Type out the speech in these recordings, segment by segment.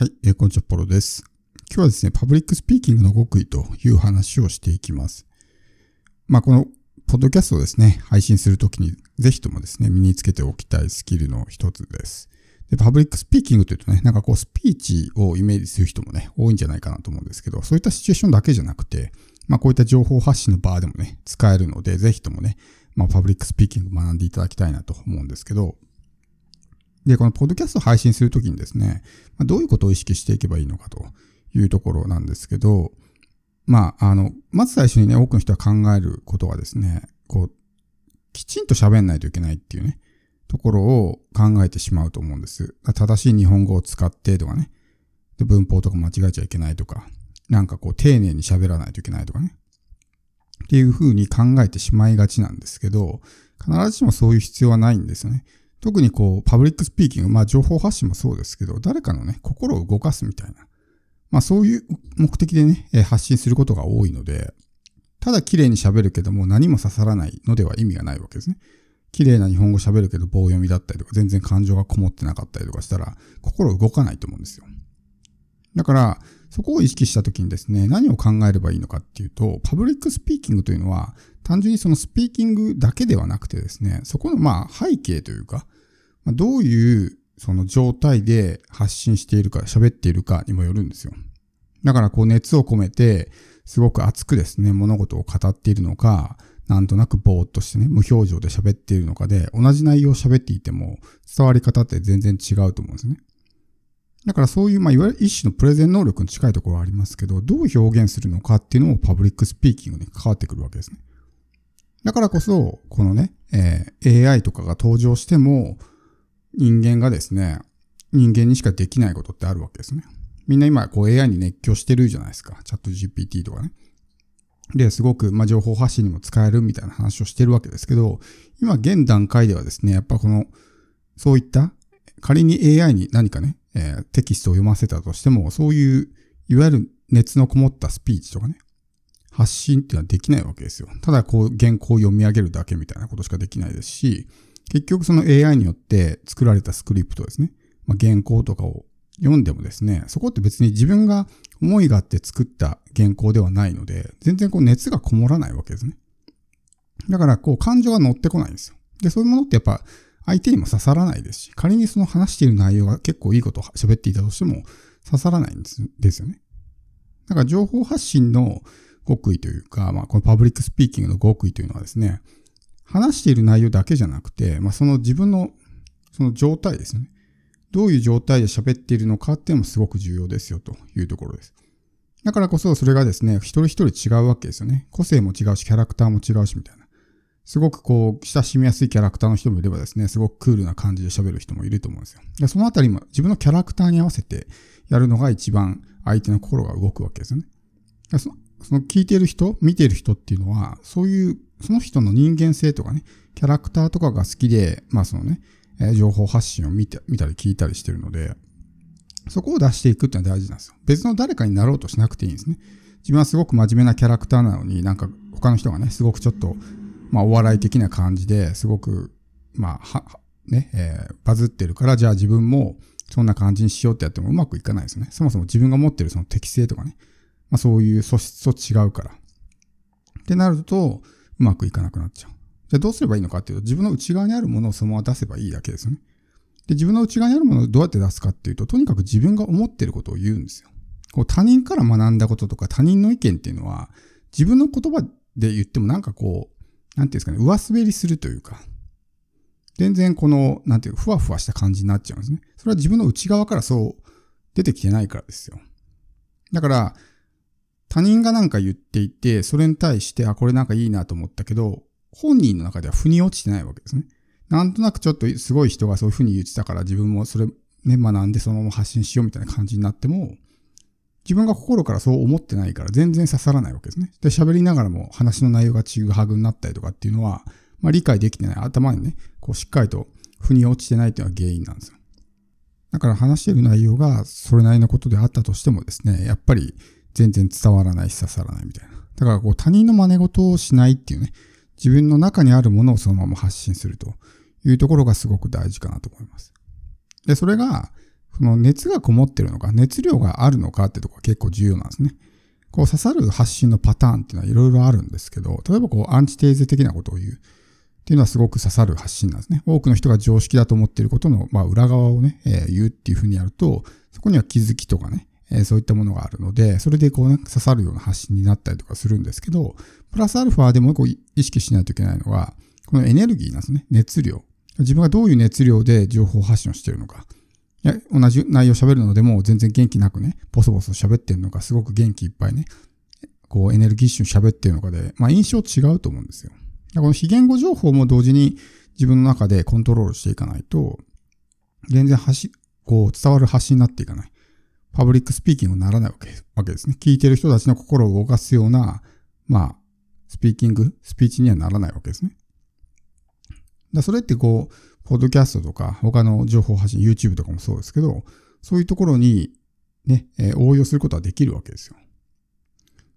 はい、えー、こんにちは、ポロです。今日はですね、パブリックスピーキングの極意という話をしていきます。まあ、この、ポッドキャストをですね、配信するときに、ぜひともですね、身につけておきたいスキルの一つです。で、パブリックスピーキングというとね、なんかこう、スピーチをイメージする人もね、多いんじゃないかなと思うんですけど、そういったシチュエーションだけじゃなくて、まあ、こういった情報発信の場でもね、使えるので、ぜひともね、まあ、パブリックスピーキング学んでいただきたいなと思うんですけど、で、このポッドキャストを配信するときにですね、まあ、どういうことを意識していけばいいのかというところなんですけど、まあ、あの、まず最初にね、多くの人が考えることはですね、こう、きちんと喋んないといけないっていうね、ところを考えてしまうと思うんです。正しい日本語を使ってとかね、で文法とか間違えちゃいけないとか、なんかこう丁寧に喋らないといけないとかね。っていうふうに考えてしまいがちなんですけど、必ずしもそういう必要はないんですよね。特にこう、パブリックスピーキング、まあ情報発信もそうですけど、誰かのね、心を動かすみたいな。まあそういう目的でね、発信することが多いので、ただ綺麗に喋るけども何も刺さらないのでは意味がないわけですね。綺麗な日本語喋るけど棒読みだったりとか、全然感情がこもってなかったりとかしたら、心動かないと思うんですよ。だから、そこを意識したときにですね、何を考えればいいのかっていうと、パブリックスピーキングというのは、単純にそのスピーキングだけではなくてですね、そこのまあ背景というか、どういうその状態で発信しているか、喋っているかにもよるんですよ。だからこう熱を込めて、すごく熱くですね、物事を語っているのか、なんとなくぼーっとしてね、無表情で喋っているのかで、同じ内容を喋っていても、伝わり方って全然違うと思うんですね。だからそういう、まあ、いわゆる一種のプレゼン能力に近いところはありますけど、どう表現するのかっていうのもパブリックスピーキングに関わってくるわけですね。だからこそ、このね、えー、AI とかが登場しても、人間がですね、人間にしかできないことってあるわけですね。みんな今こう AI に熱狂してるじゃないですか。チャット GPT とかね。で、すごく、まあ、情報発信にも使えるみたいな話をしてるわけですけど、今現段階ではですね、やっぱこの、そういった、仮に AI に何かね、えー、テキストを読ませたとしても、そういう、いわゆる熱のこもったスピーチとかね、発信っていうのはできないわけですよ。ただこう原稿を読み上げるだけみたいなことしかできないですし、結局その AI によって作られたスクリプトですね。まあ、原稿とかを読んでもですね、そこって別に自分が思いがあって作った原稿ではないので、全然こう熱がこもらないわけですね。だからこう感情が乗ってこないんですよ。で、そういうものってやっぱ相手にも刺さらないですし、仮にその話している内容が結構いいことを喋っていたとしても刺さらないんですですよね。だから情報発信の極意というか、まあこのパブリックスピーキングの極意というのはですね、話している内容だけじゃなくて、まあ、その自分のその状態ですね。どういう状態で喋っているのかっていうのもすごく重要ですよというところです。だからこそそれがですね、一人一人違うわけですよね。個性も違うし、キャラクターも違うしみたいな。すごくこう、親しみやすいキャラクターの人もいればですね、すごくクールな感じで喋る人もいると思うんですよ。でそのあたりも自分のキャラクターに合わせてやるのが一番相手の心が動くわけですよね。そその聞いてる人、見てる人っていうのは、そういうその人の人間性とかね、キャラクターとかが好きで、まあそのね、え情報発信を見て、見たり聞いたりしてるので、そこを出していくっていうのは大事なんですよ。別の誰かになろうとしなくていいんですね。自分はすごく真面目なキャラクターなのに、なんか他の人がね、すごくちょっと、まあお笑い的な感じですごく、まあ、は、ね、えー、バズってるから、じゃあ自分もそんな感じにしようってやってもうまくいかないですね。そもそも自分が持ってるその適性とかね、まあそういう素質と違うから。ってなると、うまくいかなくなっちゃう。じゃあどうすればいいのかっていうと、自分の内側にあるものをそのまま出せばいいだけですよね。で、自分の内側にあるものをどうやって出すかっていうと、とにかく自分が思ってることを言うんですよ。こう他人から学んだこととか他人の意見っていうのは、自分の言葉で言ってもなんかこう、なんていうんですかね、上滑りするというか、全然この、なんていう、ふわふわした感じになっちゃうんですね。それは自分の内側からそう出てきてないからですよ。だから、他人がなんか言っていて、それに対して、あ、これなんかいいなと思ったけど、本人の中では腑に落ちてないわけですね。なんとなくちょっとすごい人がそういう風に言ってたから自分もそれね、学んでそのまま発信しようみたいな感じになっても、自分が心からそう思ってないから全然刺さらないわけですね。で、喋りながらも話の内容がちぐはぐになったりとかっていうのは、まあ理解できてない頭にね、こうしっかりと腑に落ちてないっていうのが原因なんですよ。だから話してる内容がそれなりのことであったとしてもですね、やっぱり全然伝わらないし刺さらないみたいな。だからこう他人の真似事をしないっていうね、自分の中にあるものをそのまま発信するというところがすごく大事かなと思います。で、それが、その熱がこもってるのか、熱量があるのかってとこが結構重要なんですね。こう刺さる発信のパターンっていうのはいろいろあるんですけど、例えばこうアンチテーゼ的なことを言うっていうのはすごく刺さる発信なんですね。多くの人が常識だと思っていることの、まあ、裏側をね、えー、言うっていうふうにやると、そこには気づきとかね、えー、そういったものがあるので、それでこうね、刺さるような発信になったりとかするんですけど、プラスアルファでもこう意識しないといけないのが、このエネルギーなんですね。熱量。自分がどういう熱量で情報発信をしているのか。いや、同じ内容喋るのでも全然元気なくね、ボソボソ喋ってるのか、すごく元気いっぱいね、こうエネルギッシュに喋ってるのかで、まあ印象違うと思うんですよ。この非言語情報も同時に自分の中でコントロールしていかないと、全然発こう伝わる発信になっていかない。パブリックスピーキングにならないわけわけですね。聞いてる人たちの心を動かすような、まあ、スピーキング、スピーチにはならないわけですね。だそれってこう、ポッドキャストとか、他の情報発信、YouTube とかもそうですけど、そういうところにね、え、応用することはできるわけですよ。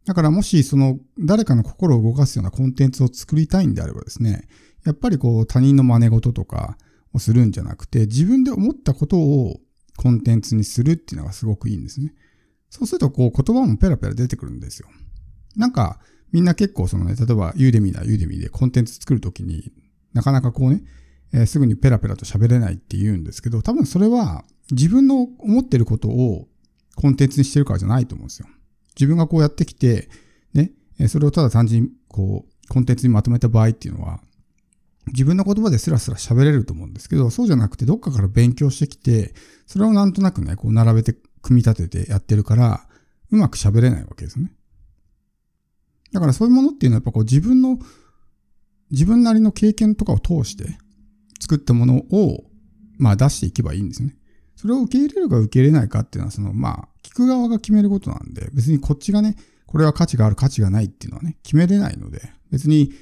だからもしその誰かの心を動かすようなコンテンツを作りたいんであればですね、やっぱりこう他人の真似事とかをするんじゃなくて、自分で思ったことをコンテンツにするっていうのがすごくいいんですね。そうするとこう言葉もペラペラ出てくるんですよ。なんかみんな結構そのね、例えばユーデミーだユーデミーでコンテンツ作るときになかなかこうね、えー、すぐにペラペラと喋れないって言うんですけど、多分それは自分の思ってることをコンテンツにしてるからじゃないと思うんですよ。自分がこうやってきて、ね、それをただ単純にこう、コンテンツにまとめた場合っていうのは、自分の言葉でスラスラ喋れると思うんですけど、そうじゃなくてどっかから勉強してきて、それをなんとなくね、こう並べて組み立ててやってるから、うまく喋れないわけですね。だからそういうものっていうのはやっぱこう自分の、自分なりの経験とかを通して作ったものを、まあ出していけばいいんですね。それを受け入れるか受け入れないかっていうのは、その、まあ、聞く側が決めることなんで、別にこっちがね、これは価値がある価値がないっていうのはね、決めれないので、別に、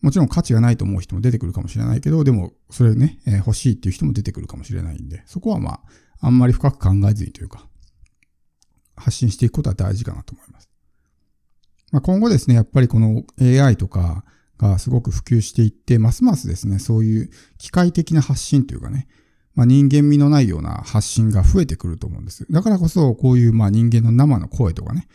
もちろん価値がないと思う人も出てくるかもしれないけど、でも、それね、えー、欲しいっていう人も出てくるかもしれないんで、そこはまあ、あんまり深く考えずにというか、発信していくことは大事かなと思います。まあ、今後ですね、やっぱりこの AI とかがすごく普及していって、ますますですね、そういう機械的な発信というかね、まあ、人間味のないような発信が増えてくると思うんです。だからこそ、こういうまあ人間の生の声とかね、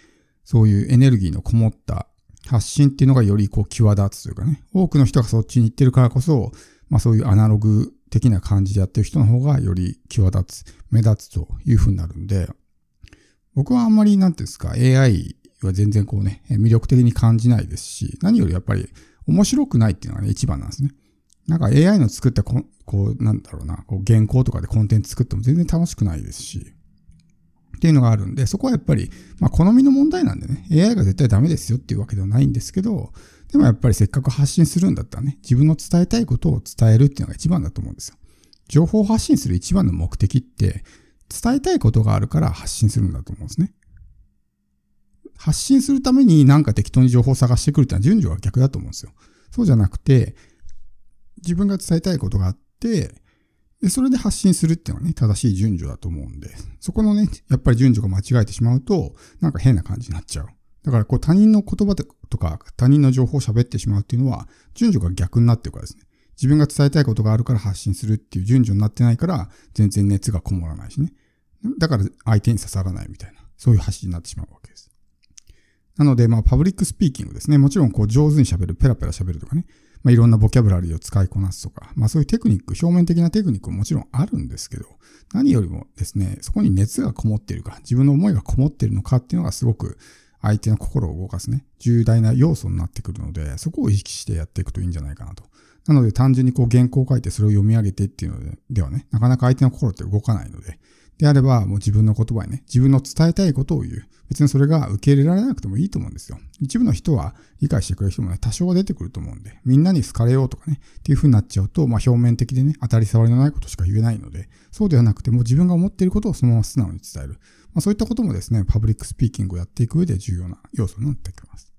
そういうエネルギーのこもった発信っていうのがよりこう際立つというかね、多くの人がそっちに行ってるからこそ、まあそういうアナログ的な感じでやってる人の方がより際立つ、目立つというふうになるんで、僕はあんまりなんていうんですか、AI は全然こうね、魅力的に感じないですし、何よりやっぱり面白くないっていうのがね、一番なんですね。なんか AI の作ったここう、なんだろうな、こう原稿とかでコンテンツ作っても全然楽しくないですし、っていうのがあるんで、そこはやっぱり、まあ好みの問題なんでね、AI が絶対ダメですよっていうわけではないんですけど、でもやっぱりせっかく発信するんだったらね、自分の伝えたいことを伝えるっていうのが一番だと思うんですよ。情報発信する一番の目的って、伝えたいことがあるから発信するんだと思うんですね。発信するためになんか適当に情報を探してくるってのは順序が逆だと思うんですよ。そうじゃなくて、自分が伝えたいことがあって、で、それで発信するっていうのはね、正しい順序だと思うんで、そこのね、やっぱり順序が間違えてしまうと、なんか変な感じになっちゃう。だから、こう他人の言葉とか、他人の情報を喋ってしまうっていうのは、順序が逆になってるからですね。自分が伝えたいことがあるから発信するっていう順序になってないから、全然熱がこもらないしね。だから相手に刺さらないみたいな、そういう発信になってしまうわけです。なので、まあ、パブリックスピーキングですね。もちろん、こう、上手に喋る、ペラペラ喋るとかね。まあ、いろんなボキャブラリーを使いこなすとか、まあそういうテクニック、表面的なテクニックももちろんあるんですけど、何よりもですね、そこに熱がこもっているか、自分の思いがこもっているのかっていうのがすごく相手の心を動かすね、重大な要素になってくるので、そこを意識してやっていくといいんじゃないかなと。なので単純にこう原稿を書いてそれを読み上げてっていうのでではね、なかなか相手の心って動かないので、であれば、もう自分の言葉にね、自分の伝えたいことを言う。別にそれが受け入れられなくてもいいと思うんですよ。一部の人は理解してくれる人もね、多少は出てくると思うんで、みんなに好かれようとかね、っていう風になっちゃうと、まあ表面的でね、当たり障りのないことしか言えないので、そうではなくても自分が思っていることをそのまま素直に伝える。まあそういったこともですね、パブリックスピーキングをやっていく上で重要な要素になってきます。